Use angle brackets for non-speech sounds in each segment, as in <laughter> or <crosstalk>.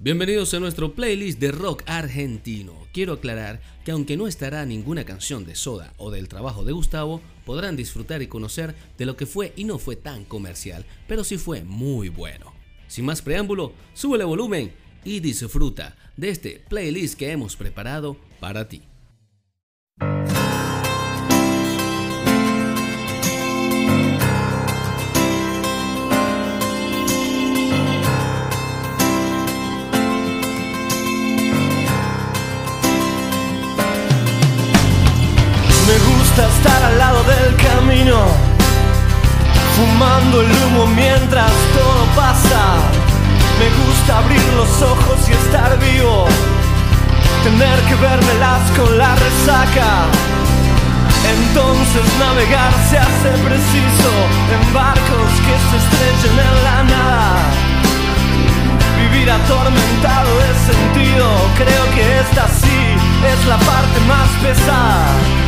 Bienvenidos a nuestro playlist de rock argentino. Quiero aclarar que aunque no estará ninguna canción de Soda o del trabajo de Gustavo, podrán disfrutar y conocer de lo que fue y no fue tan comercial, pero sí fue muy bueno. Sin más preámbulo, sube el volumen y disfruta de este playlist que hemos preparado para ti. Fumando el humo mientras todo pasa. Me gusta abrir los ojos y estar vivo, tener que vermelas con la resaca. Entonces navegar se hace preciso en barcos que se estrechen en la nada. Vivir atormentado de sentido, creo que esta sí es la parte más pesada.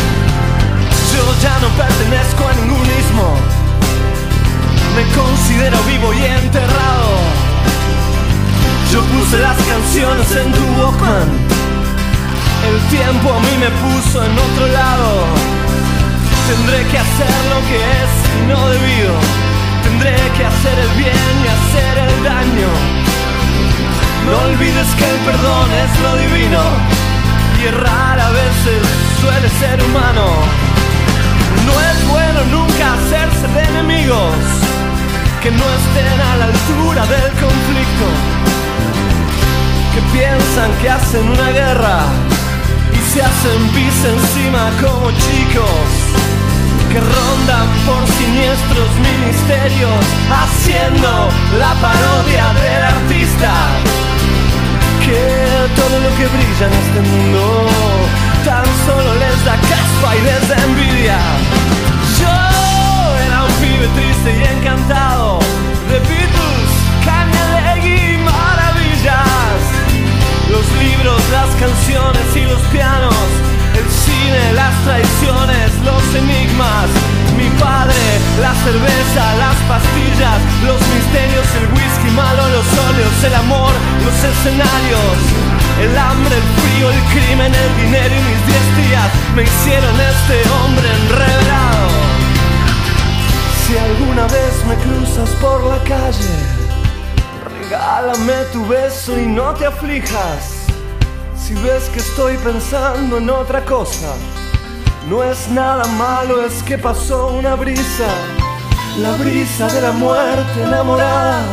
Yo ya no pertenezco a ningún ismo. Me considero vivo y enterrado. Yo puse las canciones en tu Walkman. El tiempo a mí me puso en otro lado. Tendré que hacer lo que es y no debido. Tendré que hacer el bien y hacer el daño. No olvides que el perdón es lo divino. Y errar a veces suele ser humano. No es bueno nunca hacerse de enemigos que no estén a la altura del conflicto, que piensan que hacen una guerra y se hacen pis encima como chicos, que rondan por siniestros ministerios haciendo la parodia del artista, que todo lo que brilla en este mundo tan solo les da caspa y les da envidia. Yo era un pibe triste y encantado de Beatles, Legui y maravillas. Los libros, las canciones y los pianos, el cine, las traiciones, los enigmas. Mi padre, la cerveza, las pastillas, los misterios, el whisky malo, los óleos, el amor, los escenarios. El hambre, el frío, el crimen, el dinero y mis diez días me hicieron este hombre enredado. Si alguna vez me cruzas por la calle, regálame tu beso y no te aflijas. Si ves que estoy pensando en otra cosa, no es nada malo, es que pasó una brisa, la brisa de la muerte enamorada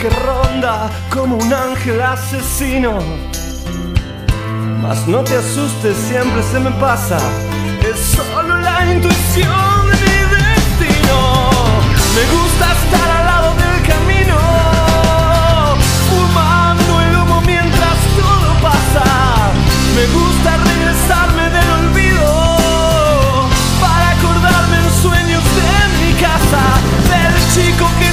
que ronda como un ángel asesino no te asustes, siempre se me pasa. Es solo la intuición de mi destino. Me gusta estar al lado del camino, fumando el humo mientras todo pasa. Me gusta regresarme del olvido para acordarme en sueños de mi casa, del chico que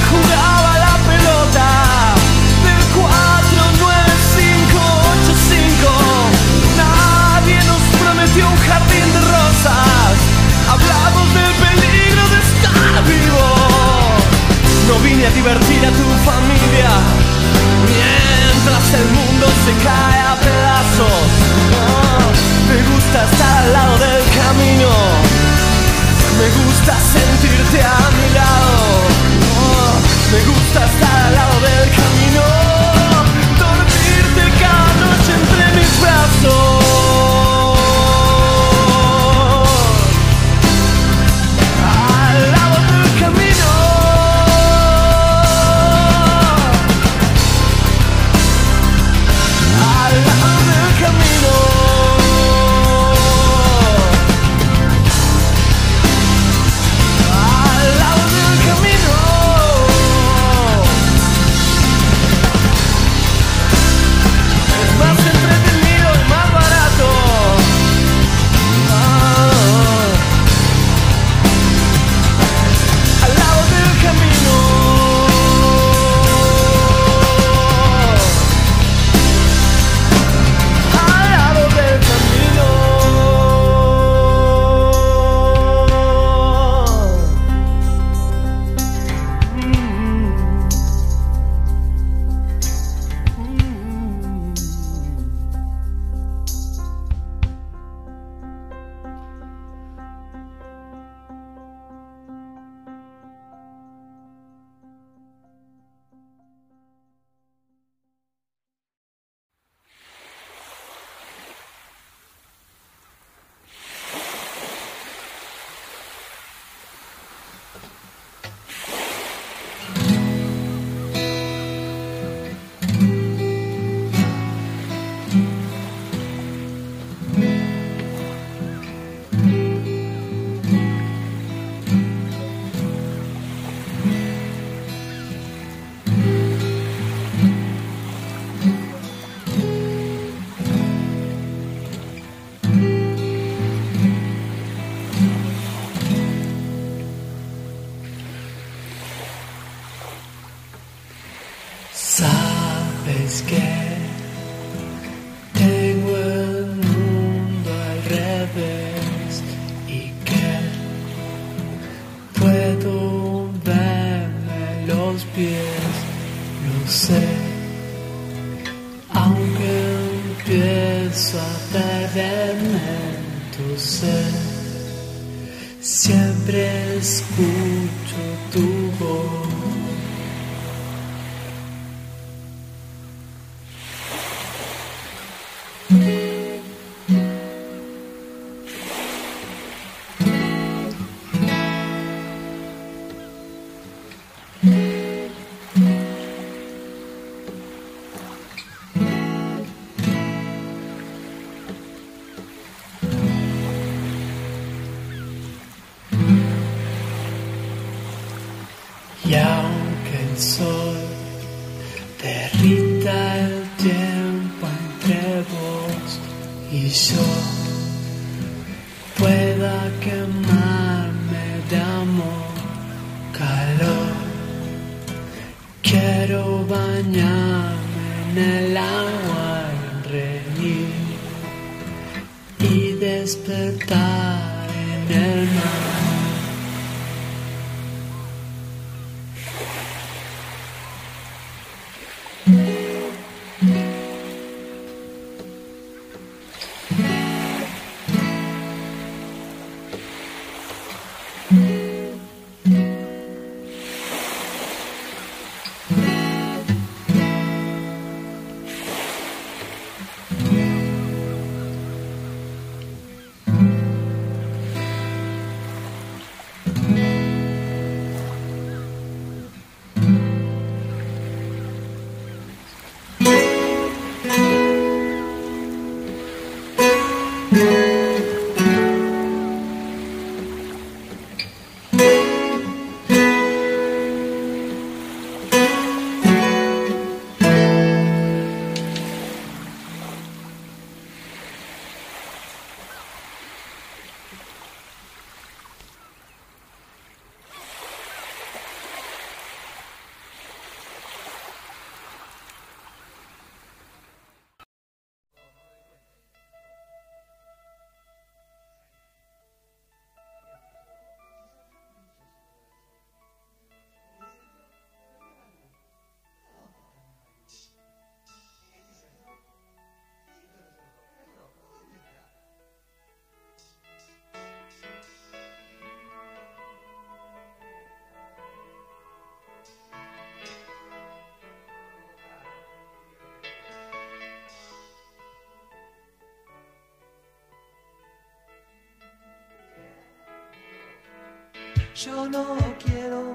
Yo no quiero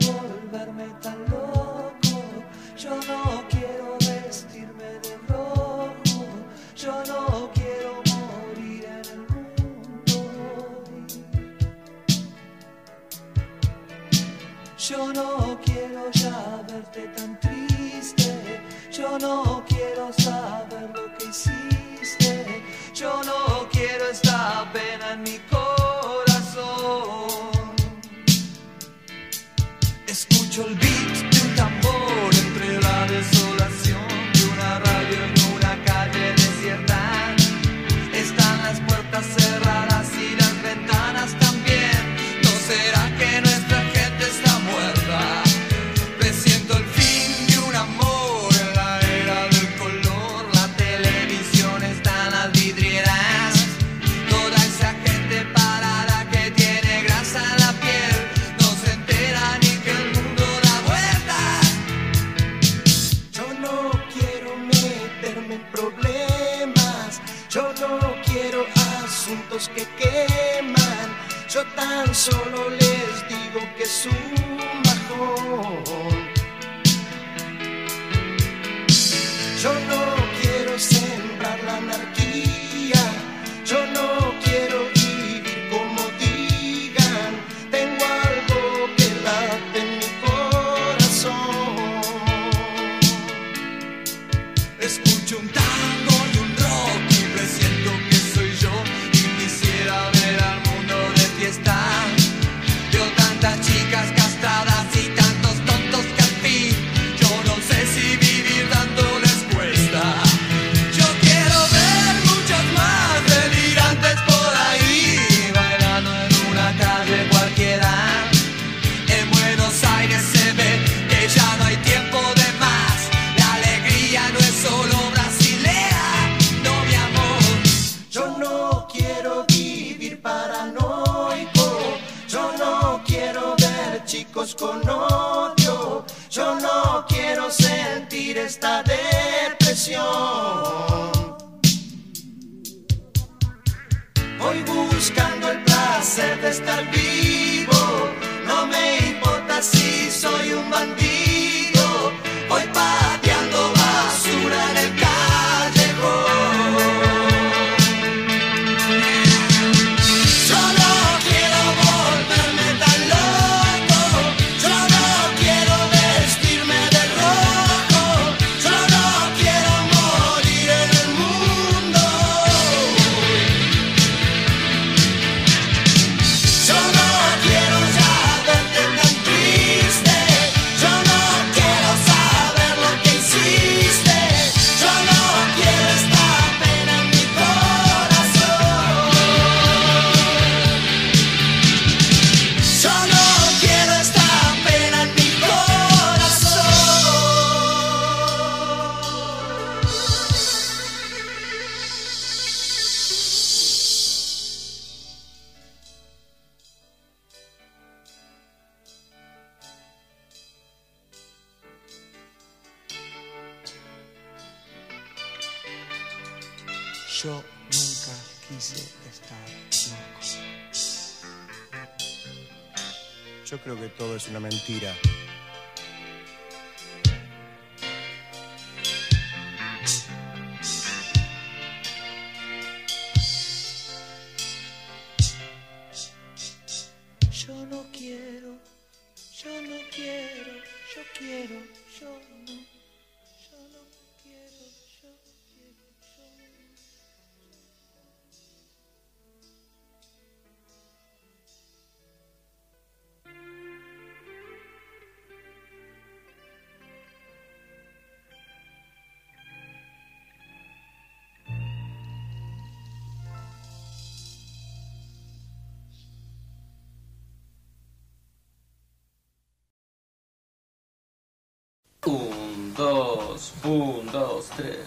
dos, tres.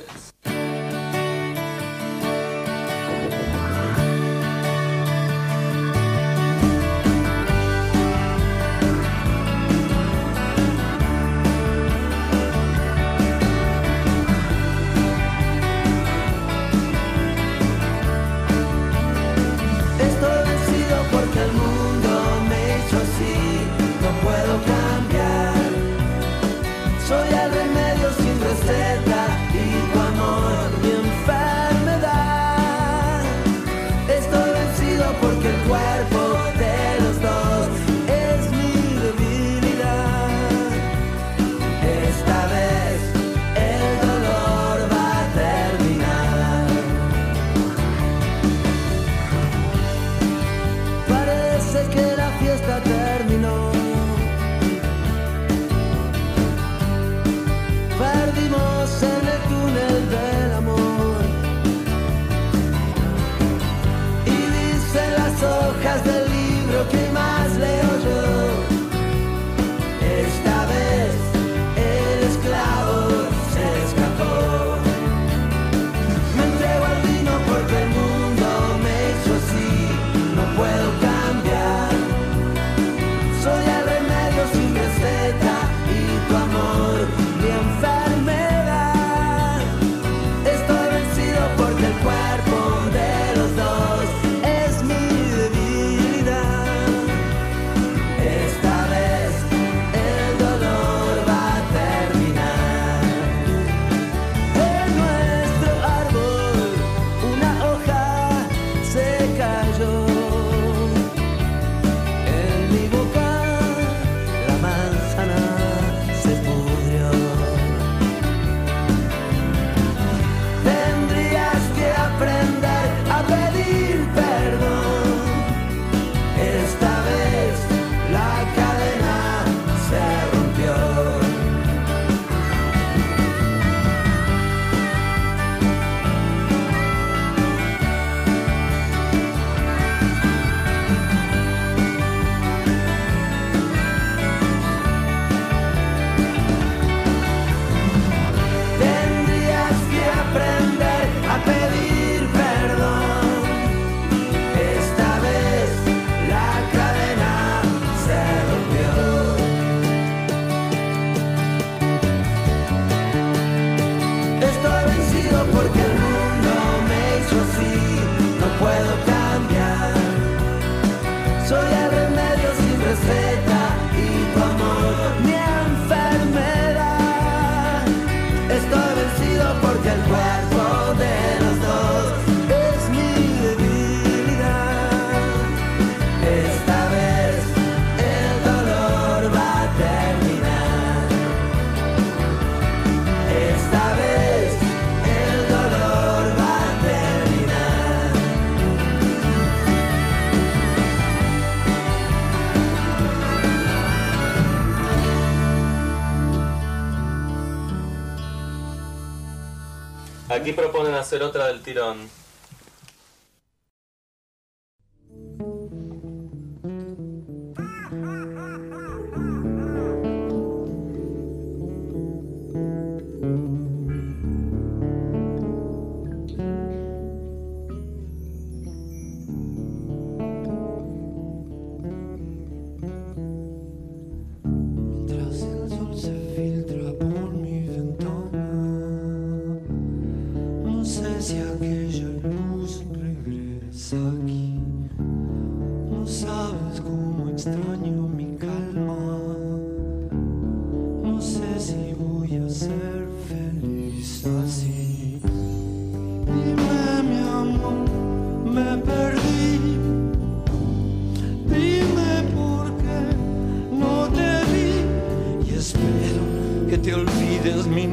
Hacer otra del tirón.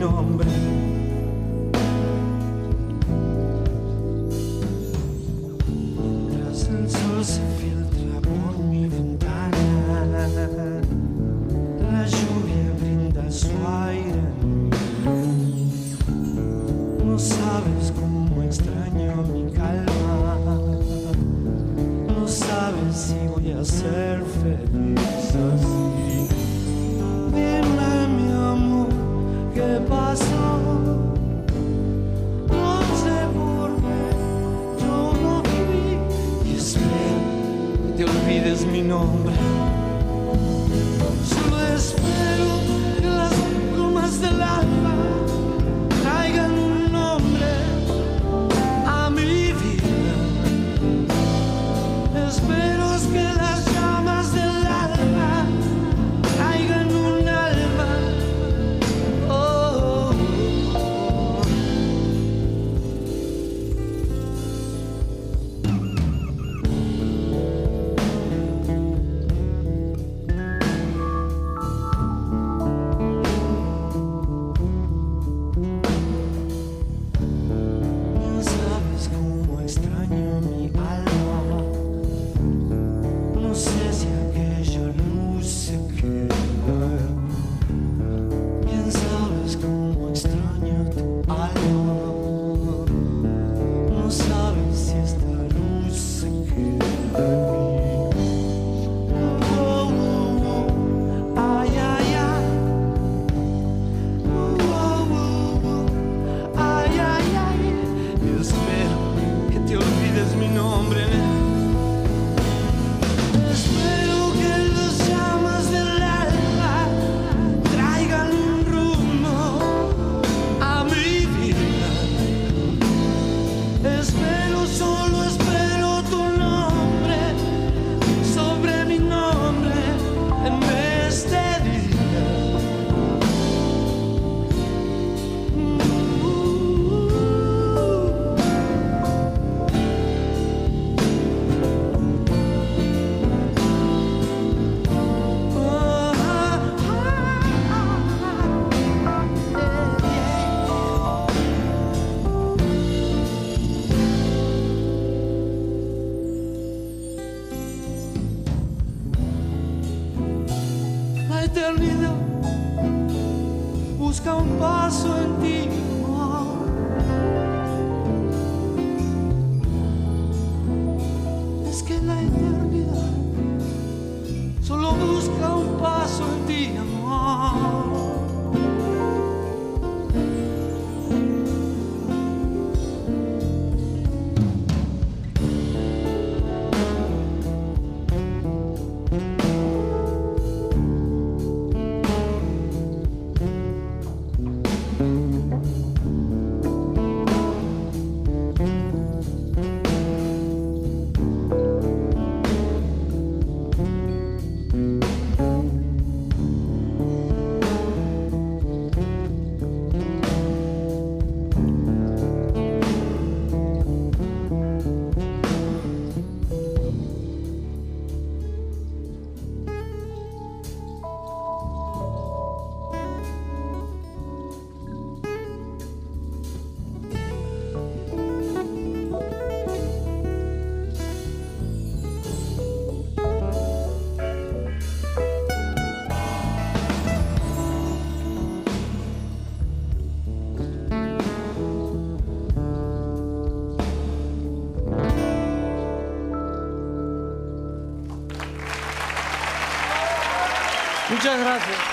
Nombre. Muchas gracias.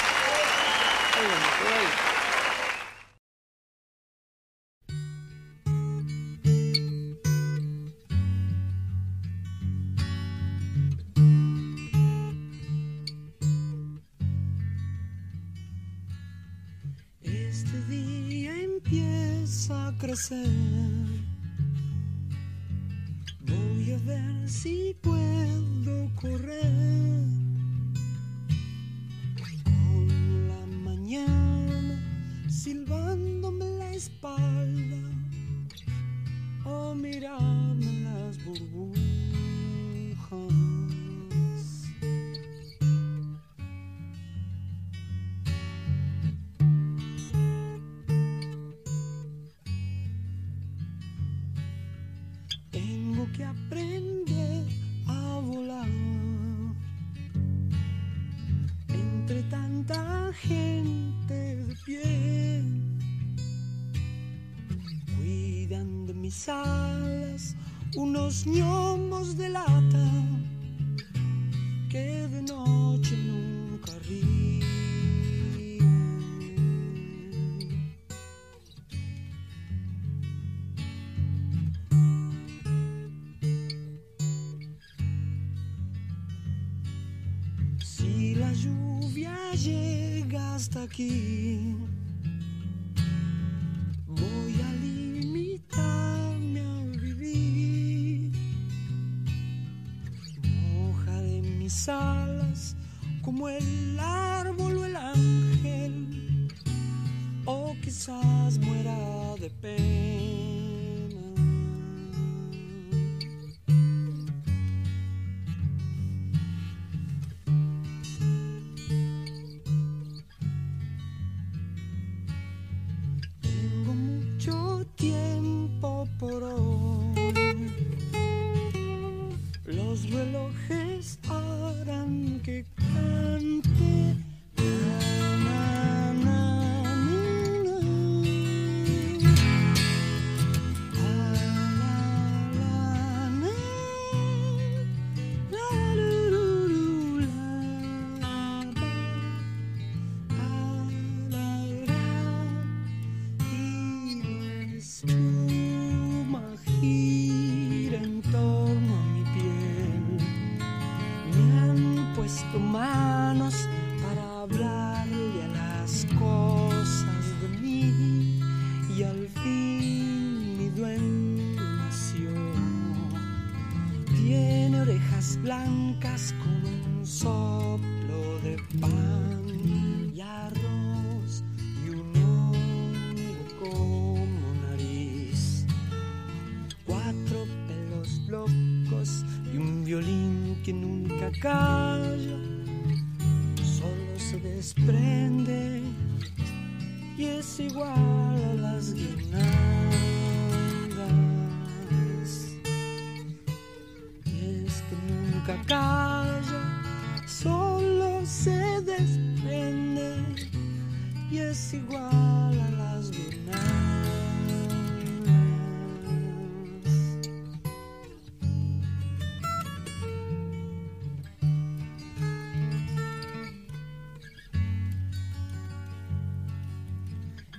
Voy a limitarme a vivir. Mojaré mis alas como el árbol o el ángel. O quizás muera de pena.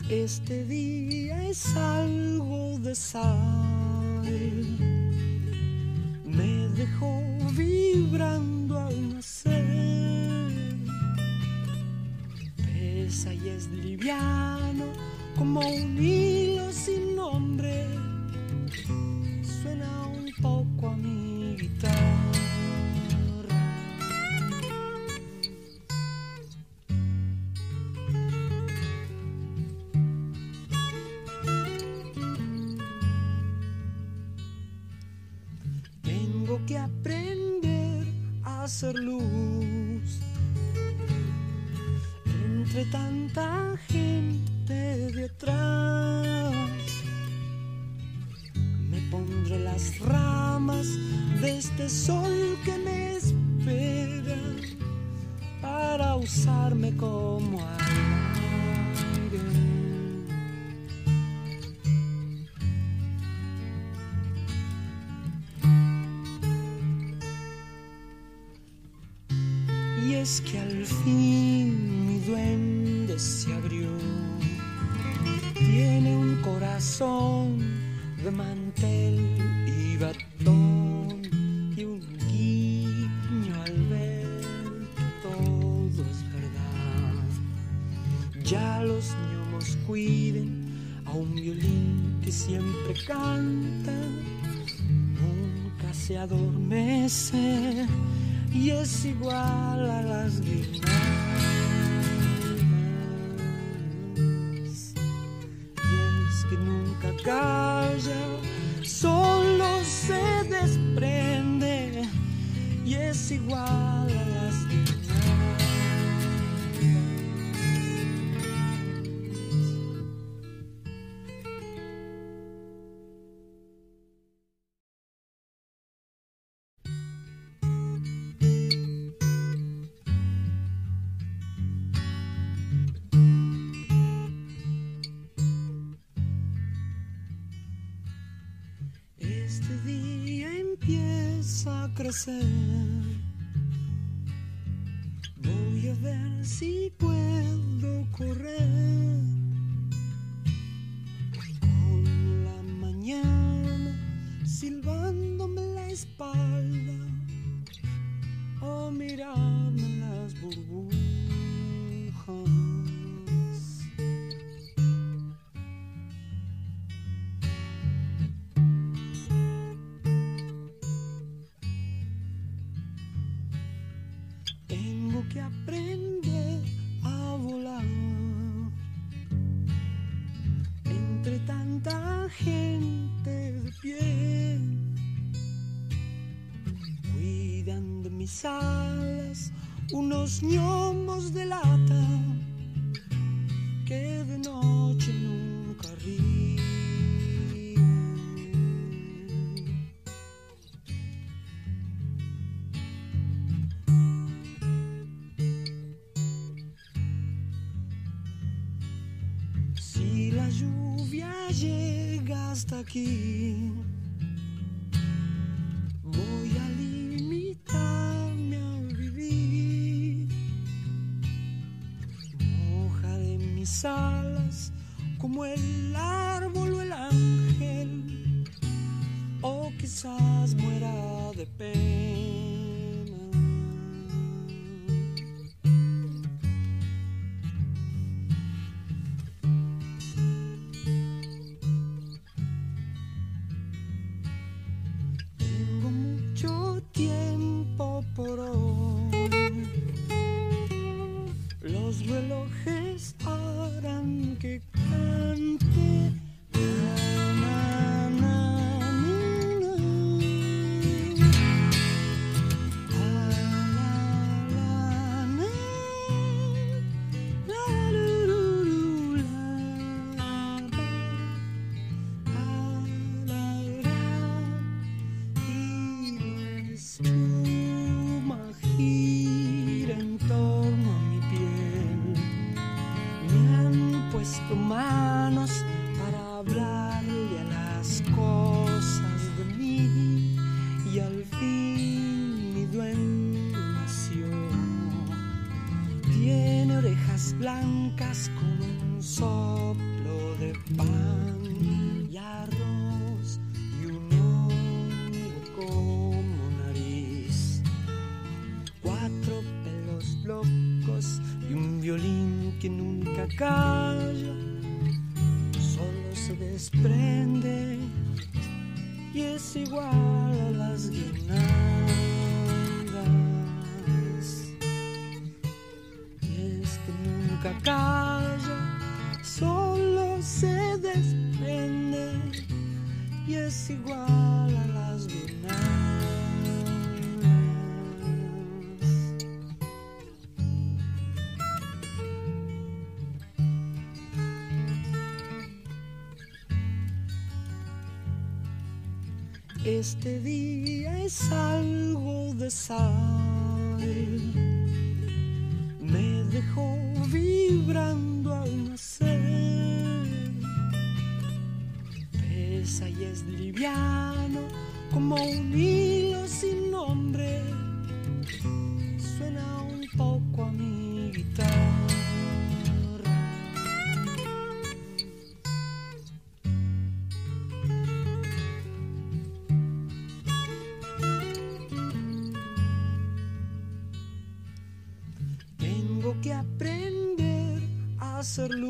Este día es algo de sal. Me dejó vibrando al nacer. Pesa y es liviano como un hilo sin se adormece y es igual a las guirnaldas. crecer. Voy a ver si puedo. Voy a limitarme a vivir. Mojaré mis alas como el este día es algo de sal. Me dejó vibrando al nacer. Pesa y es liviano como un hilo sin nombre. Suena un poco a mí. Sir Lou.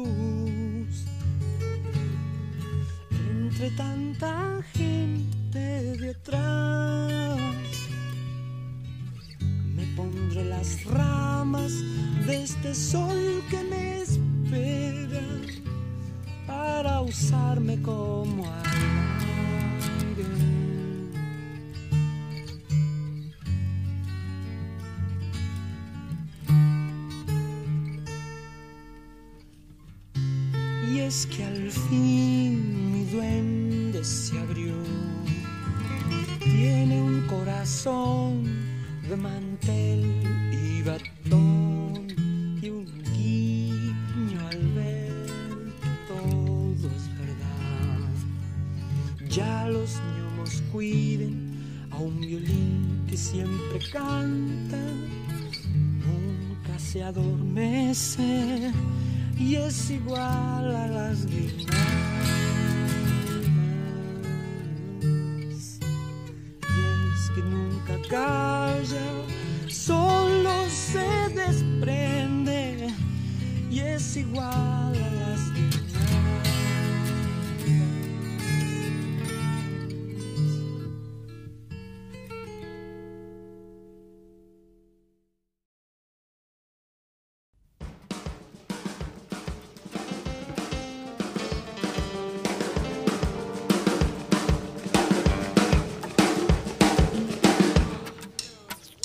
adormece y es igual a las guirnaldas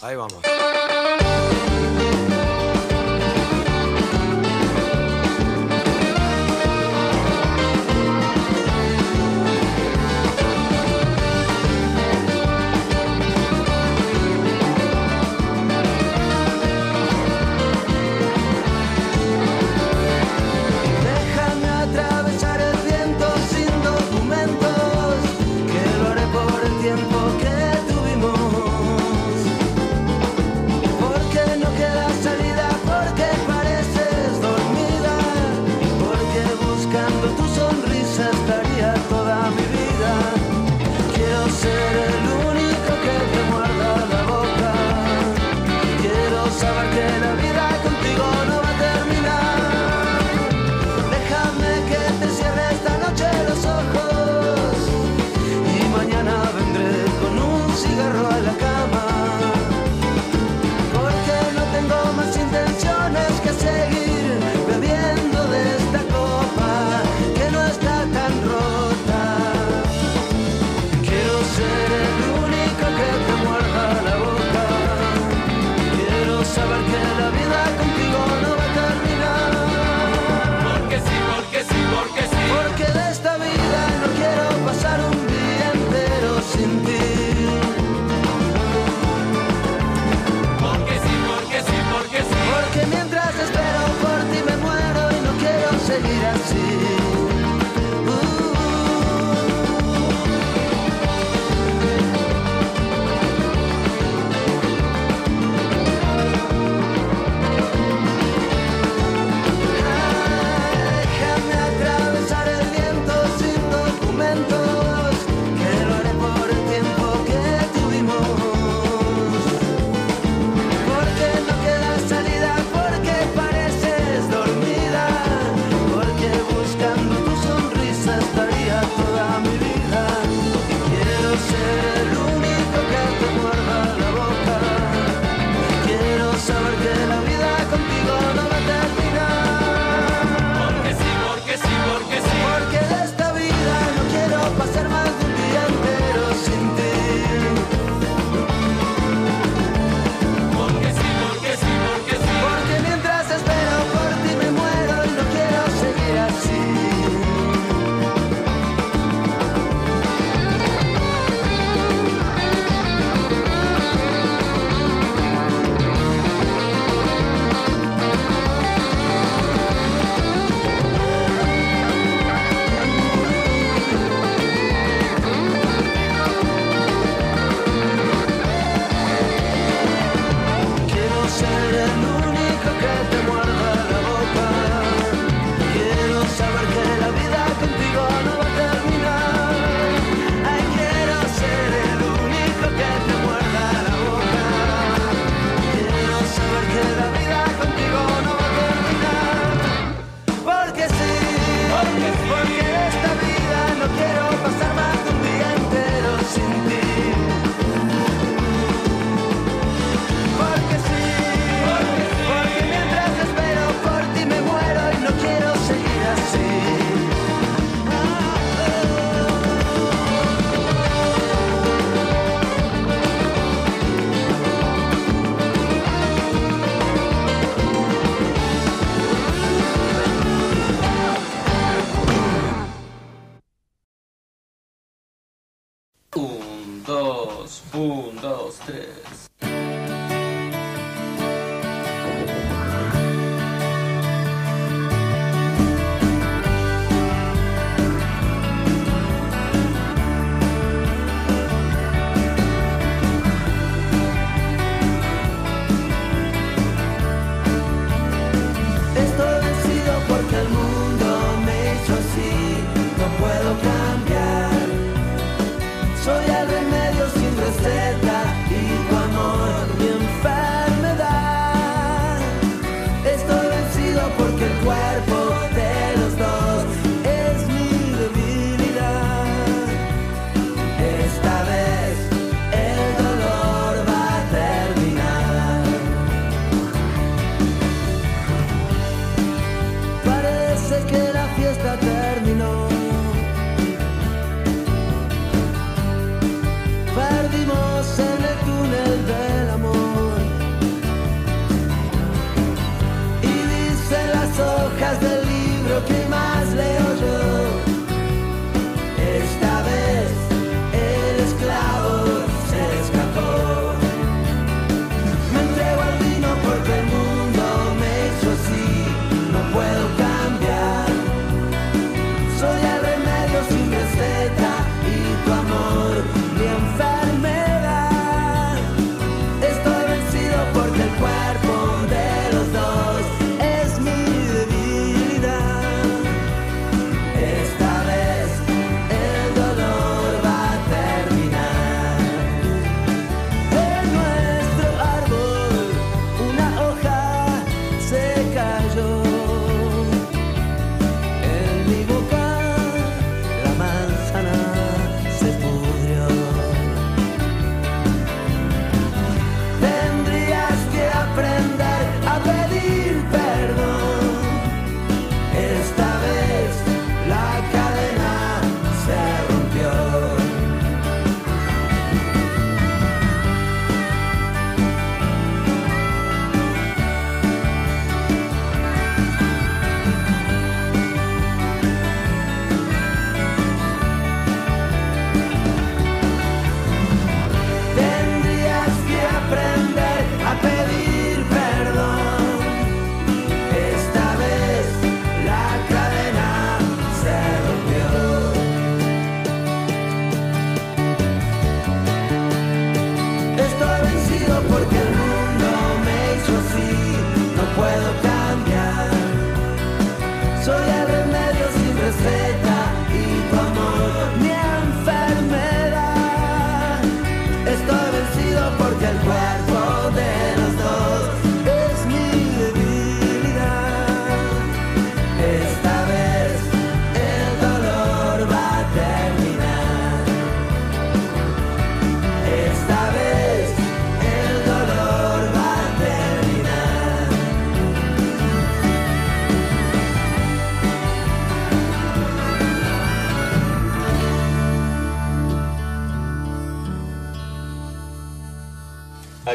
会話も。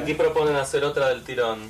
Aquí proponen hacer otra del tirón.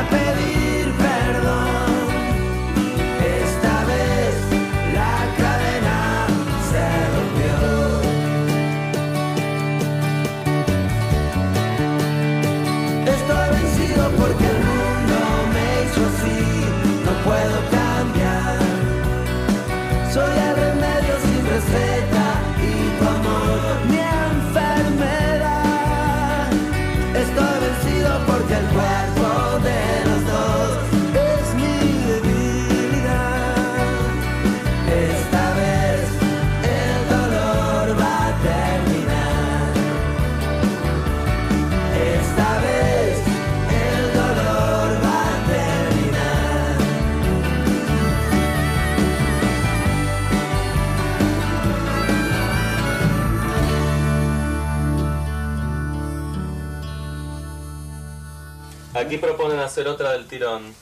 I pay the proponen hacer otra del tirón.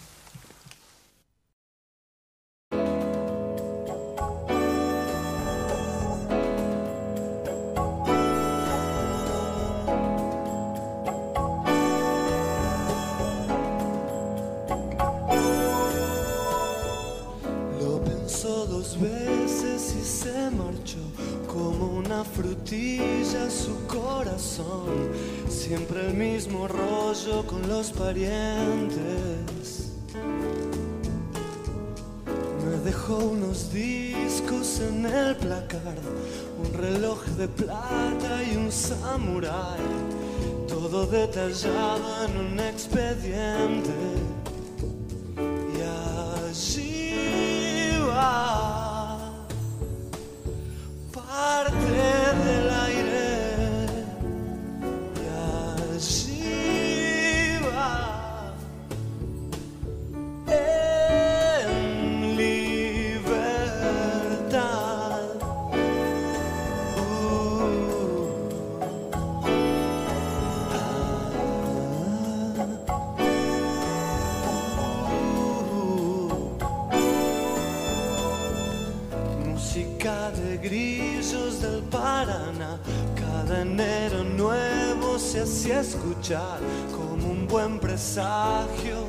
escuchar como un buen presagio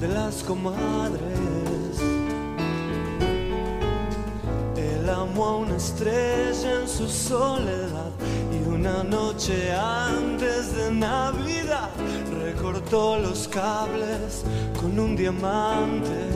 de las comadres. Él amó a una estrella en su soledad y una noche antes de Navidad recortó los cables con un diamante.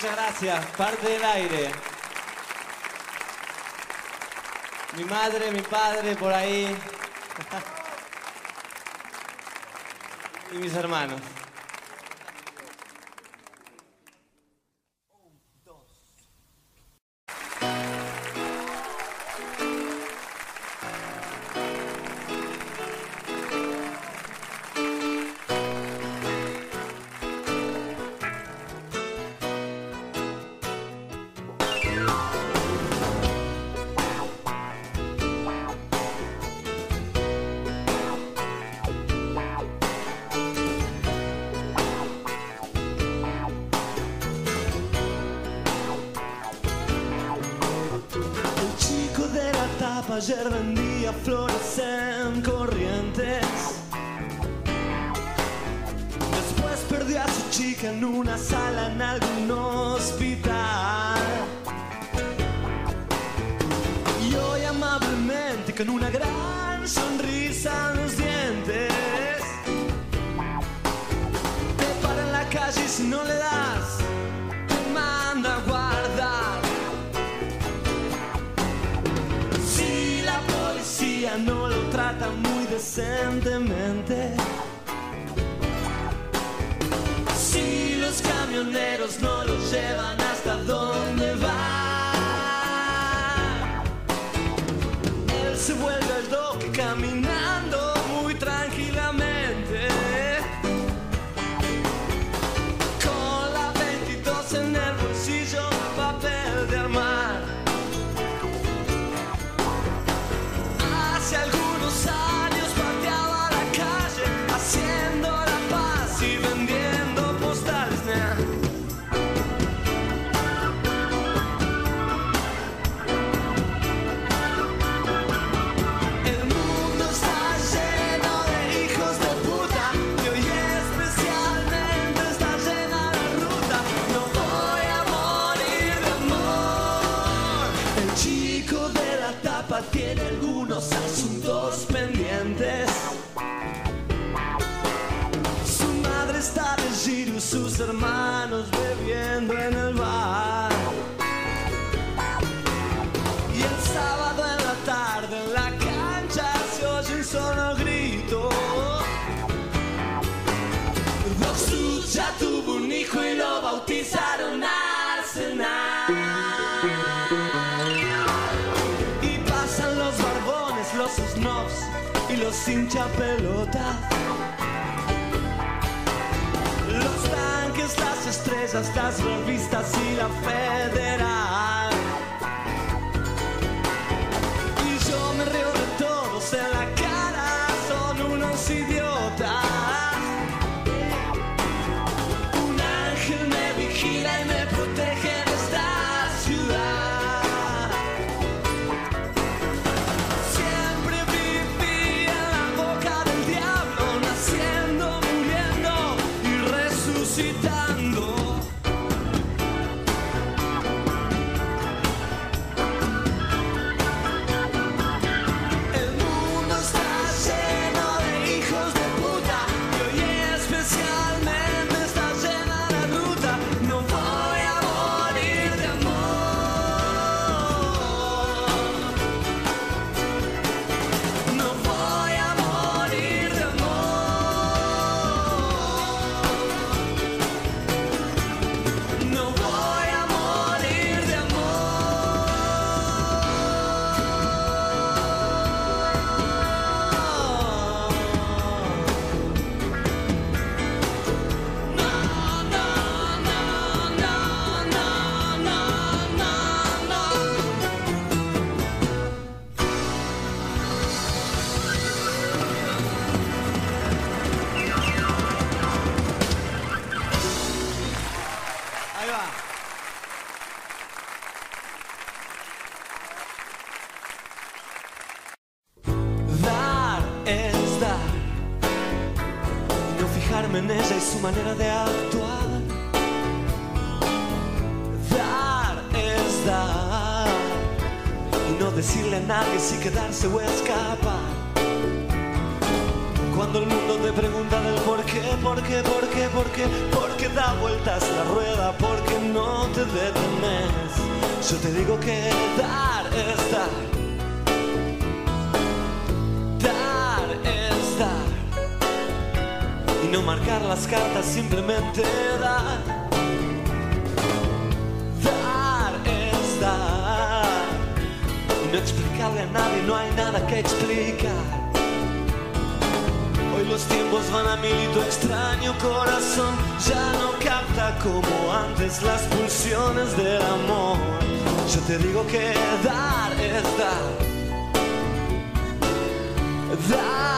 Muchas gracias. Parte del aire. Mi madre, mi padre por ahí. <laughs> y mis hermanos. Ayer vendía flores en corrientes. Después perdí a su chica en una sala en algún llevan hermanos bebiendo en el bar. Y el sábado en la tarde en la cancha se oyen solo gritos. Voxu ya tuvo un hijo y lo bautizaron Arsenal. Y pasan los barbones, los snobs y los hinchapelotas. estrellas, las revistas y la federal. como antes las pulsiones del amor. Yo te digo que dar es dar. Dar.